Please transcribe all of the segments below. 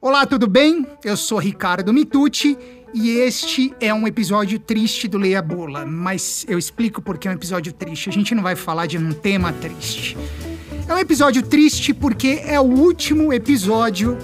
Olá, tudo bem? Eu sou Ricardo Mitucci e este é um episódio triste do Leia Bola, mas eu explico porque é um episódio triste. A gente não vai falar de um tema triste. É um episódio triste porque é o último episódio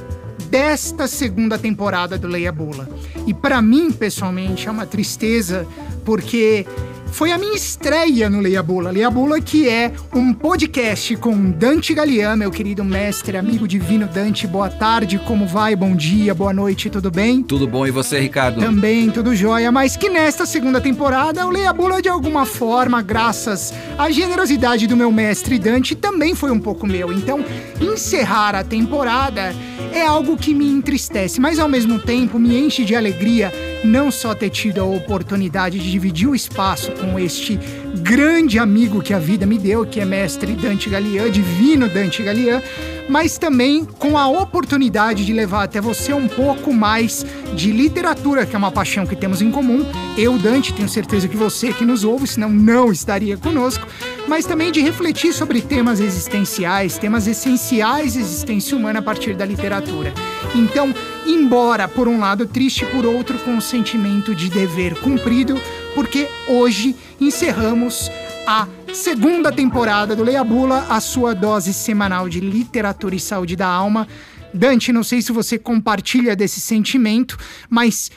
desta segunda temporada do Leia Bola. E para mim, pessoalmente, é uma tristeza porque foi a minha estreia no Leia Bula. Leia Bula, que é um podcast com Dante Galian, meu querido mestre, amigo divino Dante. Boa tarde, como vai? Bom dia, boa noite, tudo bem? Tudo bom, e você, Ricardo? Também, tudo jóia. Mas que nesta segunda temporada, o Leia Bula, de alguma forma, graças à generosidade do meu mestre Dante, também foi um pouco meu. Então, encerrar a temporada é algo que me entristece, mas ao mesmo tempo me enche de alegria não só ter tido a oportunidade de dividir o espaço com este grande amigo que a vida me deu, que é mestre Dante Galian, divino Dante Galian, mas também com a oportunidade de levar até você um pouco mais de literatura, que é uma paixão que temos em comum. Eu, Dante, tenho certeza que você que nos ouve, senão não estaria conosco, mas também de refletir sobre temas existenciais, temas essenciais da existência humana a partir da literatura. Então, embora por um lado triste, por outro com o sentimento de dever cumprido, porque hoje encerramos a segunda temporada do Leia Bula, a sua dose semanal de literatura e saúde da alma. Dante, não sei se você compartilha desse sentimento, mas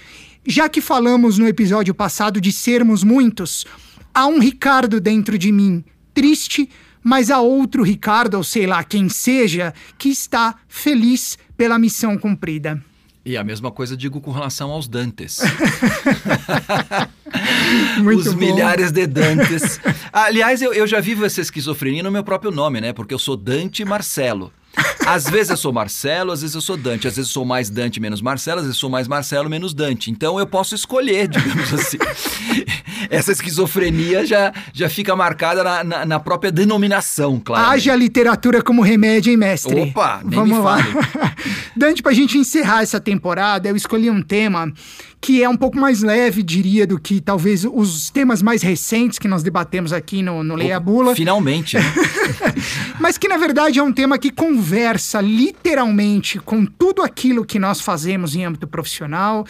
já que falamos no episódio passado de sermos muitos, há um Ricardo dentro de mim triste, mas há outro Ricardo, ou sei lá quem seja, que está feliz pela missão cumprida. E a mesma coisa digo com relação aos Dantes. Os bom. milhares de Dantes. Aliás, eu, eu já vivo essa esquizofrenia no meu próprio nome, né? Porque eu sou Dante Marcelo. Às vezes eu sou Marcelo, às vezes eu sou Dante. Às vezes eu sou mais Dante, menos Marcelo. Às vezes eu sou mais Marcelo, menos Dante. Então eu posso escolher, digamos assim. Essa esquizofrenia já, já fica marcada na, na, na própria denominação, claro. Haja literatura como remédio, hein, mestre? Opa, nem Vamos me lá. fale. Dante, pra gente encerrar essa temporada, eu escolhi um tema que é um pouco mais leve, diria, do que talvez os temas mais recentes que nós debatemos aqui no, no Leia Bula. Finalmente, né? Mas que na verdade é um tema que conversa literalmente com tudo aquilo que nós fazemos em âmbito profissional,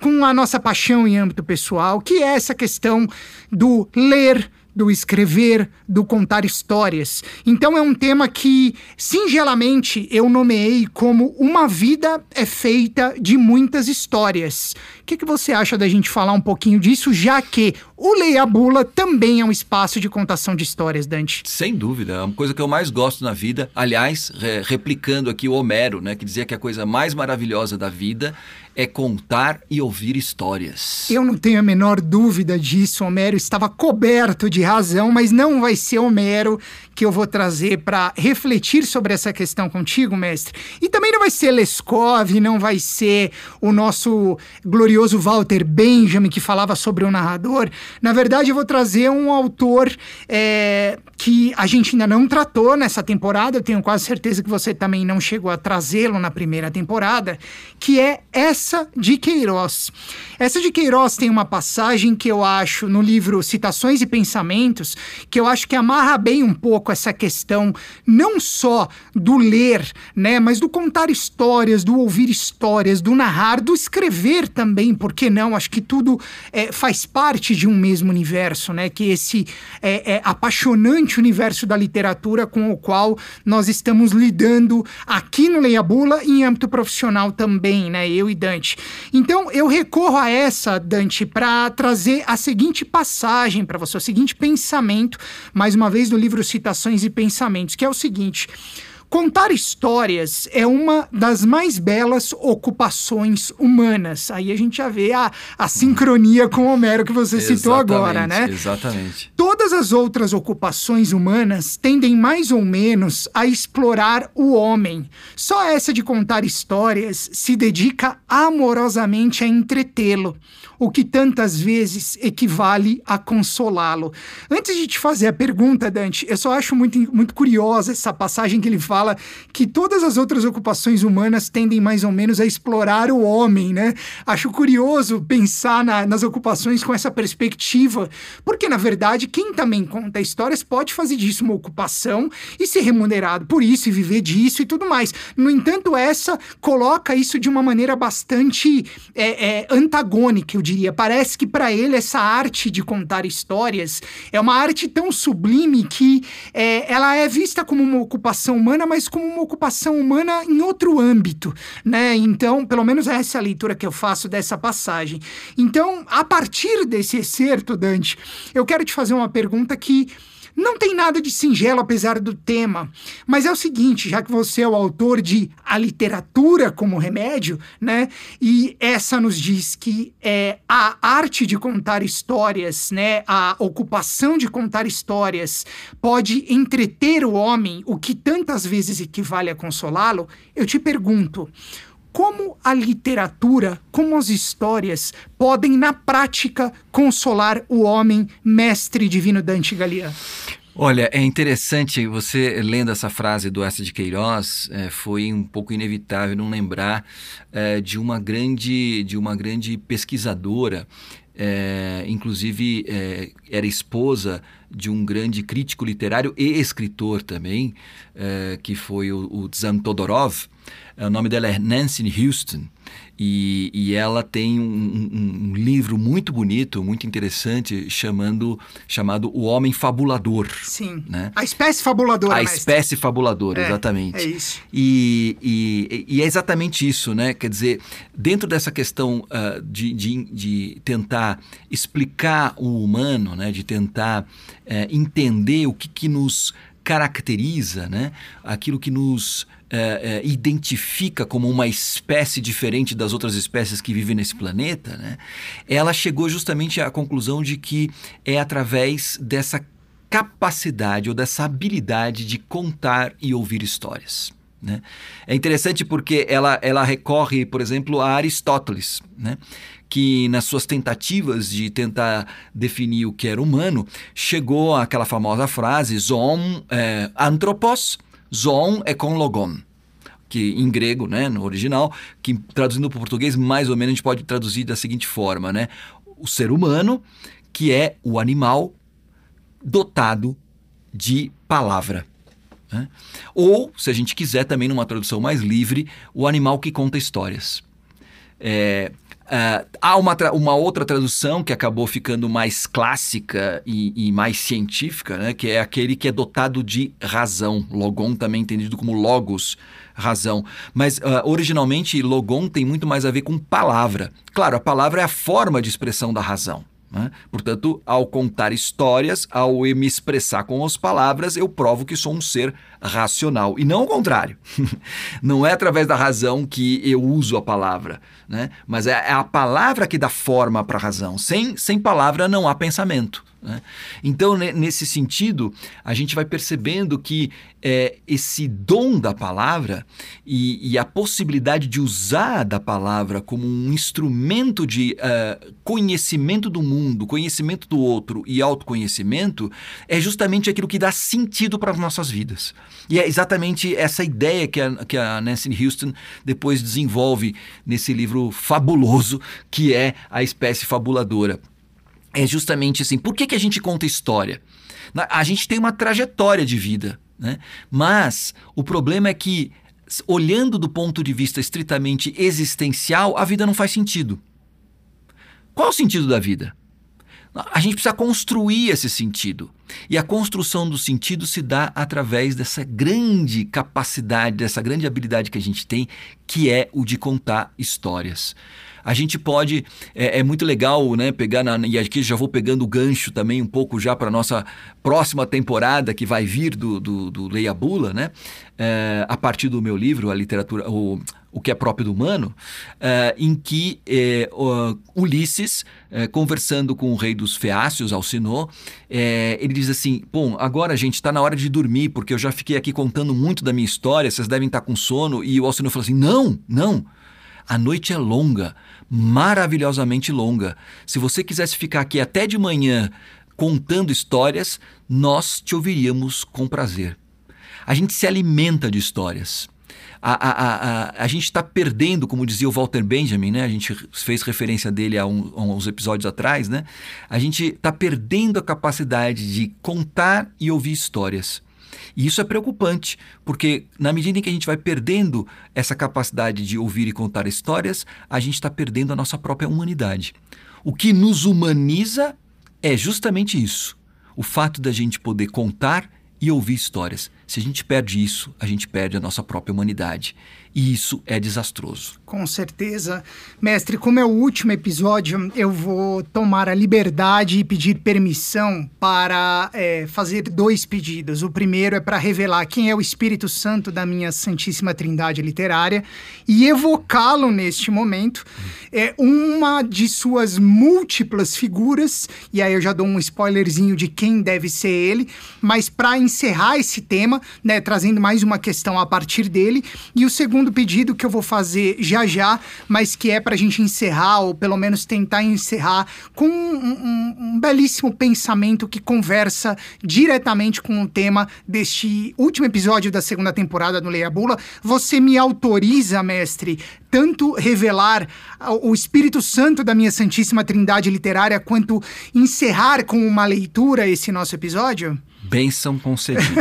com a nossa paixão em âmbito pessoal, que é essa questão do ler, do escrever, do contar histórias. Então é um tema que, singelamente, eu nomeei como Uma Vida é Feita de Muitas Histórias. O que, que você acha da gente falar um pouquinho disso, já que o Leia Bula também é um espaço de contação de histórias, Dante? Sem dúvida, é uma coisa que eu mais gosto na vida. Aliás, re- replicando aqui o Homero, né, que dizia que a coisa mais maravilhosa da vida é contar e ouvir histórias. Eu não tenho a menor dúvida disso. Homero estava coberto de razão, mas não vai ser Homero que eu vou trazer para refletir sobre essa questão contigo, mestre. E também não vai ser Leskov, não vai ser o nosso glorioso Walter Benjamin que falava sobre o narrador. Na verdade, eu vou trazer um autor é, que a gente ainda não tratou nessa temporada. Eu tenho quase certeza que você também não chegou a trazê-lo na primeira temporada, que é essa de Queiroz. Essa de Queiroz tem uma passagem que eu acho no livro Citações e Pensamentos, que eu acho que amarra bem um pouco essa questão não só do ler, né, mas do contar histórias, do ouvir histórias, do narrar, do escrever também, por que não? Acho que tudo é, faz parte de um mesmo universo, né? Que esse é, é, apaixonante universo da literatura com o qual nós estamos lidando aqui no Leia Bula e em âmbito profissional também, né? Eu e Dante. Então eu recorro a essa, Dante, para trazer a seguinte passagem para você, o seguinte pensamento, mais uma vez do livro Citações e Pensamentos, que é o seguinte. Contar histórias é uma das mais belas ocupações humanas. Aí a gente já vê a, a sincronia com Homero que você citou agora, né? Exatamente. Todas as outras ocupações humanas tendem mais ou menos a explorar o homem. Só essa de contar histórias se dedica amorosamente a entretê-lo. O que tantas vezes equivale a consolá-lo. Antes de te fazer a pergunta, Dante, eu só acho muito, muito curiosa essa passagem que ele fala que todas as outras ocupações humanas tendem mais ou menos a explorar o homem, né? Acho curioso pensar na, nas ocupações com essa perspectiva, porque na verdade quem também conta histórias pode fazer disso uma ocupação e ser remunerado por isso e viver disso e tudo mais. No entanto, essa coloca isso de uma maneira bastante é, é, antagônica, eu diria. Parece que para ele essa arte de contar histórias é uma arte tão sublime que é, ela é vista como uma ocupação humana, mas como uma ocupação humana em outro âmbito, né? Então, pelo menos essa é a leitura que eu faço dessa passagem. Então, a partir desse excerto, Dante, eu quero te fazer uma pergunta que não tem nada de singelo apesar do tema, mas é o seguinte, já que você é o autor de A Literatura como Remédio, né? E essa nos diz que é a arte de contar histórias, né, a ocupação de contar histórias pode entreter o homem, o que tantas vezes equivale a consolá-lo, eu te pergunto, como a literatura, como as histórias podem, na prática, consolar o homem, mestre divino Dante Galia? Olha, é interessante, você lendo essa frase do Essa de Queiroz, é, foi um pouco inevitável não lembrar é, de uma grande, de uma grande pesquisadora, é, inclusive é, era esposa de um grande crítico literário e escritor também, é, que foi o, o Zan Todorov. É, o nome dela é Nancy Houston. E, e ela tem um, um, um, livro muito bonito, muito interessante, chamando, chamado O Homem Fabulador. Sim. Né? A espécie fabuladora. A mestre. espécie fabuladora, é, exatamente. É isso. E, e, e, é exatamente isso, né? Quer dizer, dentro dessa questão uh, de, de, de, tentar explicar o humano, né? de tentar uh, entender o que, que nos caracteriza, né? aquilo que nos é, é, identifica como uma espécie diferente das outras espécies que vivem nesse planeta, né, ela chegou justamente à conclusão de que é através dessa capacidade ou dessa habilidade de contar e ouvir histórias. Né? É interessante porque ela, ela recorre, por exemplo, a Aristóteles, né? que nas suas tentativas de tentar definir o que era humano, chegou àquela famosa frase zoon é, anthropos, zoon é com logon que em grego, né, no original, que traduzindo para o português mais ou menos a gente pode traduzir da seguinte forma, né? O ser humano, que é o animal dotado de palavra. Né? Ou, se a gente quiser também numa tradução mais livre, o animal que conta histórias. É, Uh, há uma, uma outra tradução que acabou ficando mais clássica e, e, mais científica, né, que é aquele que é dotado de razão. Logon também entendido como logos, razão. Mas uh, originalmente, logon tem muito mais a ver com palavra. Claro, a palavra é a forma de expressão da razão. Né? Portanto, ao contar histórias, ao me expressar com as palavras, eu provo que sou um ser racional. E não o contrário. não é através da razão que eu uso a palavra, né? mas é, é a palavra que dá forma para a razão. Sem, sem palavra não há pensamento. Né? Então, nesse sentido, a gente vai percebendo que é, esse dom da palavra e, e, a possibilidade de usar da palavra como um instrumento de uh, conhecimento do mundo, conhecimento do outro e autoconhecimento é justamente aquilo que dá sentido para as nossas vidas. E é exatamente essa ideia que a, que a Nancy Houston depois desenvolve nesse livro fabuloso que é A Espécie Fabuladora é justamente assim: por que, que a gente conta história? A gente tem uma trajetória de vida, né? mas o problema é que, olhando do ponto de vista estritamente existencial, a vida não faz sentido. Qual o sentido da vida? A gente precisa construir esse sentido. E a construção do sentido se dá através dessa grande capacidade, dessa grande habilidade que a gente tem, que é o de contar histórias a gente pode. É, é muito legal, né? Pegar na, e aqui já vou pegando o gancho também um pouco já para nossa próxima temporada que vai vir do, do, do Leia Bula, né? É, a partir do meu livro, a literatura, o, o que é próprio do humano, é, em que é, Ulisses, conversando com o rei dos Feácios, Alcinô, ele diz assim: Bom, agora, gente, está na hora de dormir, porque eu já fiquei aqui contando muito da minha história, vocês devem estar com sono. E o Alcinô falou assim: Não, não. A noite é longa, maravilhosamente longa. Se você quisesse ficar aqui até de manhã contando histórias, nós te ouviríamos com prazer. A gente se alimenta de histórias. A, a, a, a, gente está perdendo, como dizia o Walter Benjamin, né? a gente fez referência dele há, um, há uns episódios atrás, né? a gente está perdendo a capacidade de contar e ouvir histórias. E isso é preocupante, porque na medida em que a gente vai perdendo essa capacidade de ouvir e contar histórias, a gente está perdendo a nossa própria humanidade. O que nos humaniza é justamente isso: o fato da gente poder contar e ouvir histórias. Se a gente perde isso, a gente perde a nossa própria humanidade. E isso é desastroso. Com certeza. Mestre, como é o último episódio, eu vou tomar a liberdade e pedir permissão para é, fazer dois pedidos. O primeiro é para revelar quem é o Espírito Santo da minha Santíssima Trindade Literária e evocá-lo neste momento. É uma de suas múltiplas figuras, e aí eu já dou um spoilerzinho de quem deve ser ele, mas para encerrar esse tema, né, trazendo mais uma questão a partir dele, e o segundo pedido que eu vou fazer já já, mas que é para a gente encerrar, ou pelo menos tentar encerrar, com um, um, um belíssimo pensamento que conversa diretamente com o tema deste último episódio da segunda temporada do Leia Bula. Você me autoriza, mestre, tanto revelar o Espírito Santo da minha Santíssima Trindade literária, quanto encerrar com uma leitura esse nosso episódio? Bênção concedida.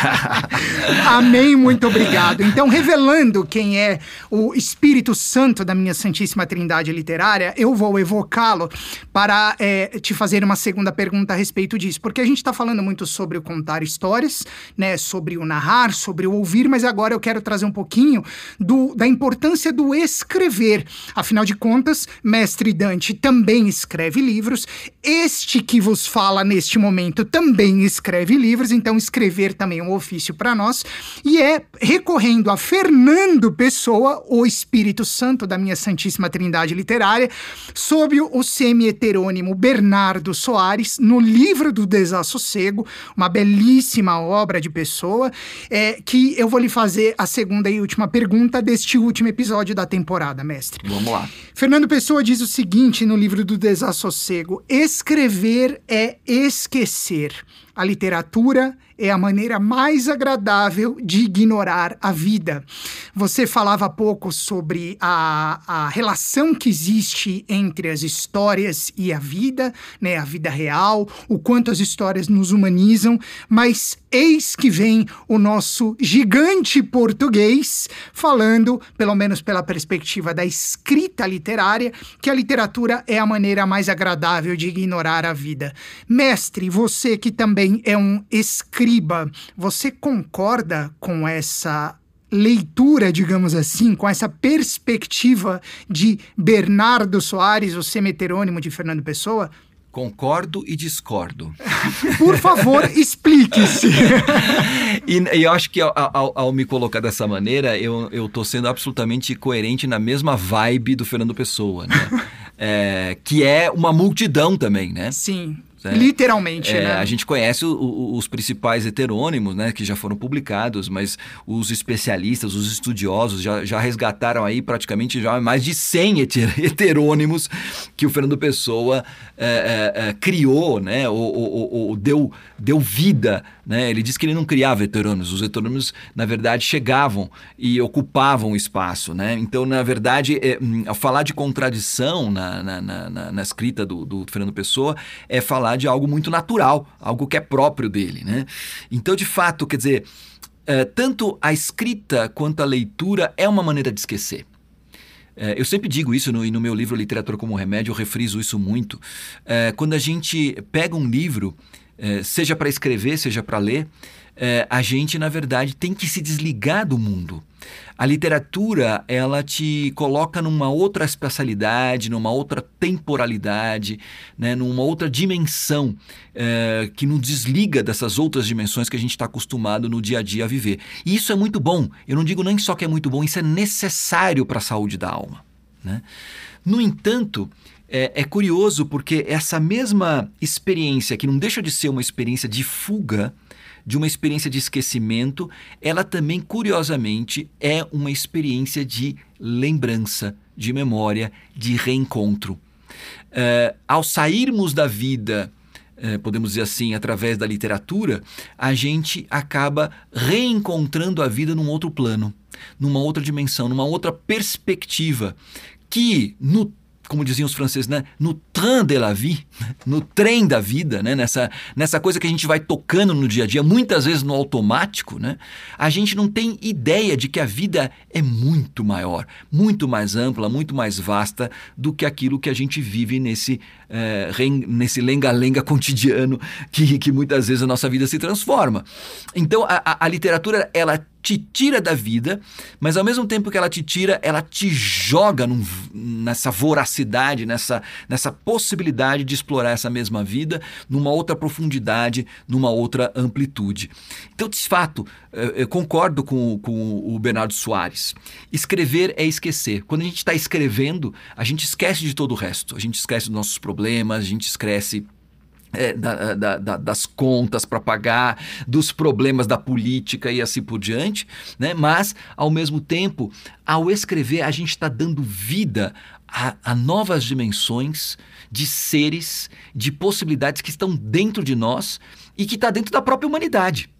Amém, muito obrigado. Então, revelando quem é o Espírito Santo da minha Santíssima Trindade Literária, eu vou evocá-lo para é, te fazer uma segunda pergunta a respeito disso. Porque a gente está falando muito sobre o contar histórias, né, sobre o narrar, sobre o ouvir, mas agora eu quero trazer um pouquinho do, da importância do escrever. Afinal de contas, Mestre Dante também escreve livros. Este que vos fala neste momento também escreve escreve livros, então escrever também é um ofício para nós, e é recorrendo a Fernando Pessoa, o Espírito Santo da minha Santíssima Trindade Literária, sob o semi-heterônimo Bernardo Soares, no livro do Desassossego, uma belíssima obra de Pessoa, é, que eu vou lhe fazer a segunda e última pergunta deste último episódio da temporada, mestre. Vamos lá. Fernando Pessoa diz o seguinte no livro do Desassossego: escrever é esquecer. A literatura é a maneira mais agradável de ignorar a vida. Você falava pouco sobre a, a relação que existe entre as histórias e a vida, né, a vida real, o quanto as histórias nos humanizam, mas eis que vem o nosso gigante português falando, pelo menos pela perspectiva da escrita literária, que a literatura é a maneira mais agradável de ignorar a vida. Mestre, você que também é um escritor escriba, você concorda com essa leitura, digamos assim, com essa perspectiva de Bernardo Soares, o semeterônimo de Fernando Pessoa? Concordo e discordo. Por favor, explique-se. e, e, eu acho que ao, ao, ao, me colocar dessa maneira, eu estou sendo absolutamente coerente na mesma vibe do Fernando Pessoa, né? É, que é uma multidão também, né? Sim. Né? Literalmente, é, né? A gente conhece o, o, os principais heterônimos, né, que já foram publicados, mas os especialistas, os estudiosos já, já resgataram aí praticamente já mais de 100 heterônimos que o Fernando Pessoa é, é, é, criou, né, ou, ou, ou, deu, deu vida. Né? Ele disse que ele não criava heterônimos, os heterônimos, na verdade, chegavam e ocupavam o espaço. Né? Então, na verdade, é, hum, ao falar de contradição na, na, na, na escrita do, do Fernando Pessoa, é falar de algo muito natural, algo que é próprio dele. Né? Então, de fato, quer dizer, é, tanto a escrita quanto a leitura é uma maneira de esquecer. É, eu sempre digo isso no, no meu livro Literatura como Remédio, eu refriso isso muito. É, quando a gente pega um livro, seja para escrever, seja para ler, a gente, na verdade, tem que se desligar do mundo. A literatura, ela te coloca numa outra espacialidade, numa outra temporalidade, né, numa outra dimensão é, que nos desliga dessas outras dimensões que a gente está acostumado no dia a dia a viver. E isso é muito bom. Eu não digo nem só que é muito bom, isso é necessário para a saúde da alma. Né? No entanto, é, é, curioso porque essa mesma experiência, que não deixa de ser uma experiência de fuga, de uma experiência de esquecimento, ela também, curiosamente, é uma experiência de lembrança, de memória, de reencontro. Uh, ao sairmos da vida podemos dizer assim, através da literatura, a gente acaba reencontrando a vida num outro plano, numa outra dimensão, numa outra perspectiva, que no como diziam os franceses, né? no train de la vie, no trem da vida, né? nessa, nessa coisa que a gente vai tocando no dia a dia, muitas vezes no automático, né? a gente não tem ideia de que a vida é muito maior, muito mais ampla, muito mais vasta do que aquilo que a gente vive nesse, é, nesse lenga-lenga cotidiano que, que muitas vezes a nossa vida se transforma. Então a, a, a literatura, ela te tira da vida, mas ao mesmo tempo que ela te tira, ela te joga num, nessa voracidade, nessa, nessa possibilidade de explorar essa mesma vida numa outra profundidade, numa outra amplitude. Então, de fato, eu concordo com, com o Bernardo Soares. Escrever é esquecer. Quando a gente está escrevendo, a gente esquece de todo o resto. A gente esquece dos nossos problemas, a gente esquece é, da, da, da, das contas para pagar, dos problemas da política e assim por diante, né? mas, ao mesmo tempo, ao escrever, a gente está dando vida a, a, novas dimensões de seres, de possibilidades que estão dentro de nós e que está dentro da própria humanidade.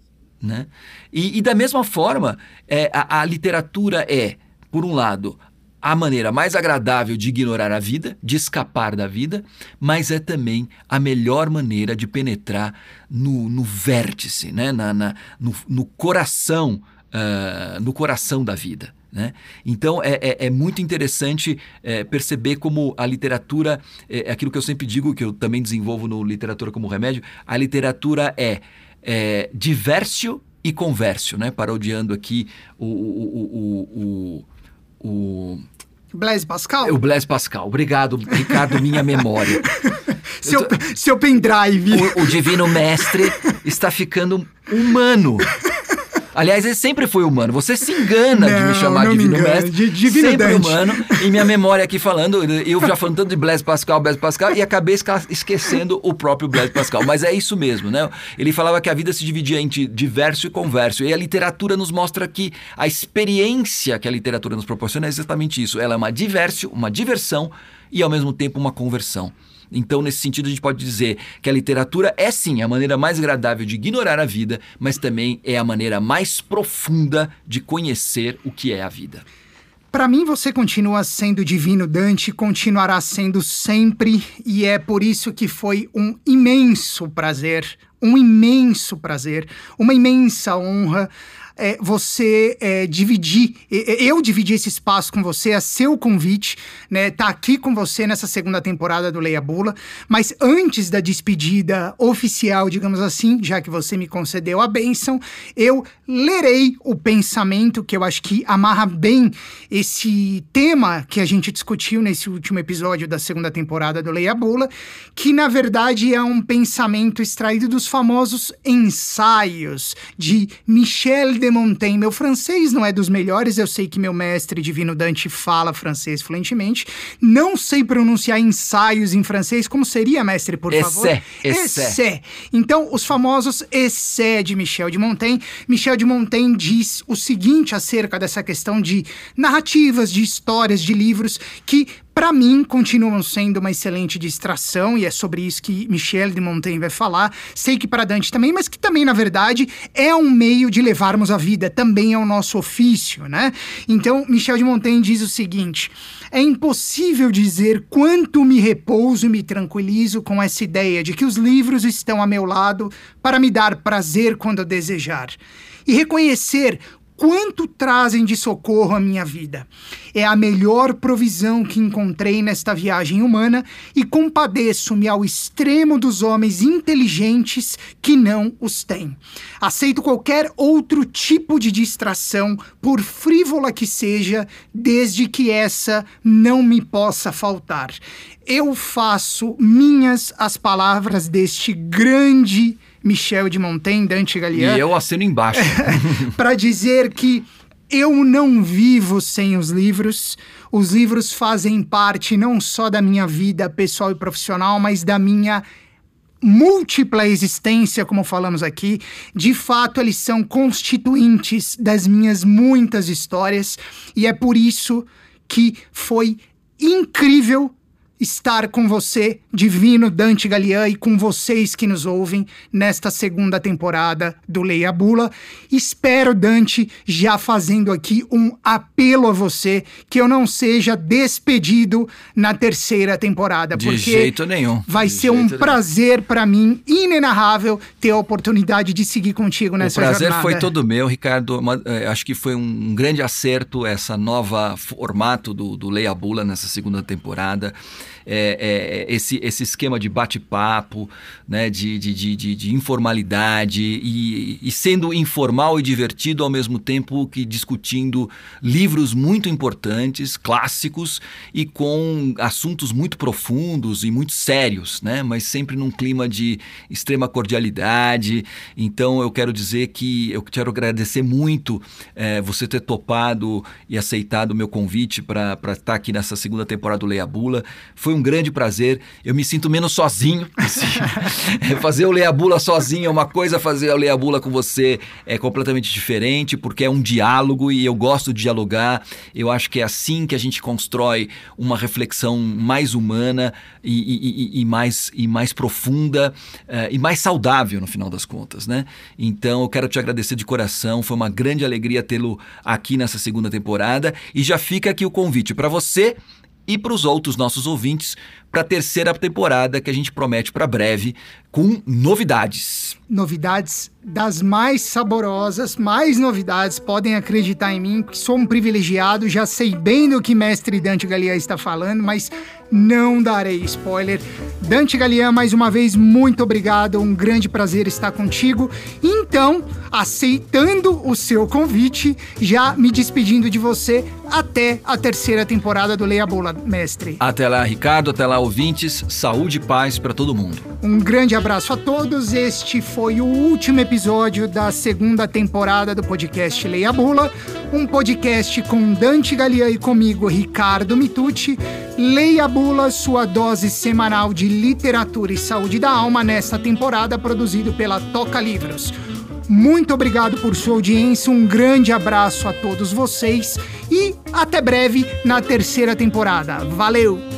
Né? E, e da mesma forma, é, a, a literatura é, por um lado, a maneira mais agradável de ignorar a vida, de escapar da vida, mas é também a melhor maneira de penetrar no, no vértice, né? na, na no, no, coração, uh, no coração da vida. Né? Então é, é, é, muito interessante é, perceber como a literatura, é, é, aquilo que eu sempre digo, que eu também desenvolvo no Literatura como Remédio, a literatura é, é diversio e conversio, né? parodiando aqui o, o, o, o o. Blaise Pascal? O Blaise Pascal. Obrigado, Ricardo, minha memória. seu, tô... seu pendrive. O, o Divino Mestre está ficando humano. Aliás, ele sempre foi humano. Você se engana não, de me chamar Divino me Mestre. De, divino sempre Dante. humano. E minha memória aqui falando, eu já falando tanto de Blaise Pascal, Blaise Pascal, e acabei esquecendo o próprio Blaise Pascal. Mas é isso mesmo, né? Ele falava que a vida se dividia entre diverso e converso. E a literatura nos mostra que a experiência que a literatura nos proporciona é exatamente isso. Ela é uma diversão, uma diversão e ao mesmo tempo uma conversão. Então, nesse sentido, a gente pode dizer que a literatura é sim a maneira mais agradável de ignorar a vida, mas também é a maneira mais profunda de conhecer o que é a vida. Para mim, você continua sendo divino Dante, continuará sendo sempre, e é por isso que foi um imenso prazer, um imenso prazer, uma imensa honra é, você é, dividir, eu dividir esse espaço com você, é seu convite, né? Tá aqui com você nessa segunda temporada do Leia Bula. Mas antes da despedida oficial, digamos assim, já que você me concedeu a bênção, eu lerei o pensamento que eu acho que amarra bem esse tema que a gente discutiu nesse último episódio da segunda temporada do Leia Bula, que na verdade é um pensamento extraído dos famosos ensaios de Michel de Montaigne. Meu francês não é dos melhores, eu sei que meu mestre Divino Dante fala francês fluentemente. Não sei pronunciar ensaios em francês. Como seria, mestre, por favor? Essé. Essé. Então, os famosos essé de Michel de Montaigne. Michel de Montaigne diz o seguinte acerca dessa questão de narrativas, de histórias, de livros que para mim, continuam sendo uma excelente distração, e é sobre isso que Michel de Montaigne vai falar. Sei que para Dante também, mas que também, na verdade, é um meio de levarmos a vida, também é o nosso ofício, né? Então, Michel de Montaigne diz o seguinte: é impossível dizer quanto me repouso e me tranquilizo com essa ideia de que os livros estão a meu lado para me dar prazer quando desejar. E reconhecer quanto trazem de socorro à minha vida. É a melhor provisão que encontrei nesta viagem humana e compadeço-me ao extremo dos homens inteligentes que não os têm. Aceito qualquer outro tipo de distração, por frívola que seja, desde que essa não me possa faltar. Eu faço minhas as palavras deste grande Michel de Montaigne, Dante Galliano. E eu assino embaixo. para dizer que eu não vivo sem os livros. Os livros fazem parte não só da minha vida pessoal e profissional, mas da minha múltipla existência, como falamos aqui, de fato eles são constituintes das minhas muitas histórias e é por isso que foi incrível estar com você, divino Dante Galian, e com vocês que nos ouvem nesta segunda temporada do Leia Bula. Espero, Dante, já fazendo aqui um apelo a você que eu não seja despedido na terceira temporada. De porque jeito nenhum. Vai De ser um nenhum. prazer para mim, inenarrável, ter a oportunidade de seguir contigo O nessa prazer jornada. foi todo meu, Ricardo. Eh, acho que foi um grande acerto essa nova formato do, do Leia Bula nessa segunda temporada. É, é, esse, esse esquema de bate-papo, né, de, de, de, de- de informalidade e, e sendo informal e divertido ao mesmo tempo que discutindo livros muito importantes, clássicos e com assuntos muito profundos e muito sérios, né, mas sempre num clima de extrema cordialidade. Então eu quero dizer que eu quero agradecer muito eh, você ter topado e aceitado o meu convite para estar aqui nessa segunda temporada do Leia Bula. Foi um grande prazer. Eu me sinto menos sozinho. assim. É, fazer o Leia Bula sozinho é uma coisa, fazer o Leia Bula com você é completamente diferente, porque é um diálogo e eu gosto de dialogar. Eu acho que é assim que a gente constrói uma reflexão mais humana e, e- e- e mais, e mais profunda eh, e mais saudável no final das contas, né? Então eu quero te agradecer de coração. Foi uma grande alegria tê-lo aqui nessa segunda temporada e já fica aqui o convite para você e para os outros nossos ouvintes para a terceira temporada que a gente promete para breve com novidades. novidades das mais saborosas, mais novidades, podem acreditar em mim, que sou um privilegiado, já sei bem do que mestre Dante Galian está falando, mas não darei spoiler. Dante Galian, mais uma vez, muito obrigado, um grande prazer estar contigo. Então, aceitando o seu convite, já me despedindo de você até a terceira temporada do Leia Bola, mestre. Até lá, Ricardo, até lá, ouvintes. Saúde e paz para todo mundo. Um grande abraço a todos. Este foi o último episódio da segunda temporada do podcast Leia Bula, um podcast com Dante Galian e comigo, Ricardo Mitucci. Leia Bula, sua dose semanal de literatura e saúde da alma nesta temporada, produzido pela Toca Livros. Muito obrigado por sua audiência, um grande abraço a todos vocês e até breve na terceira temporada. Valeu!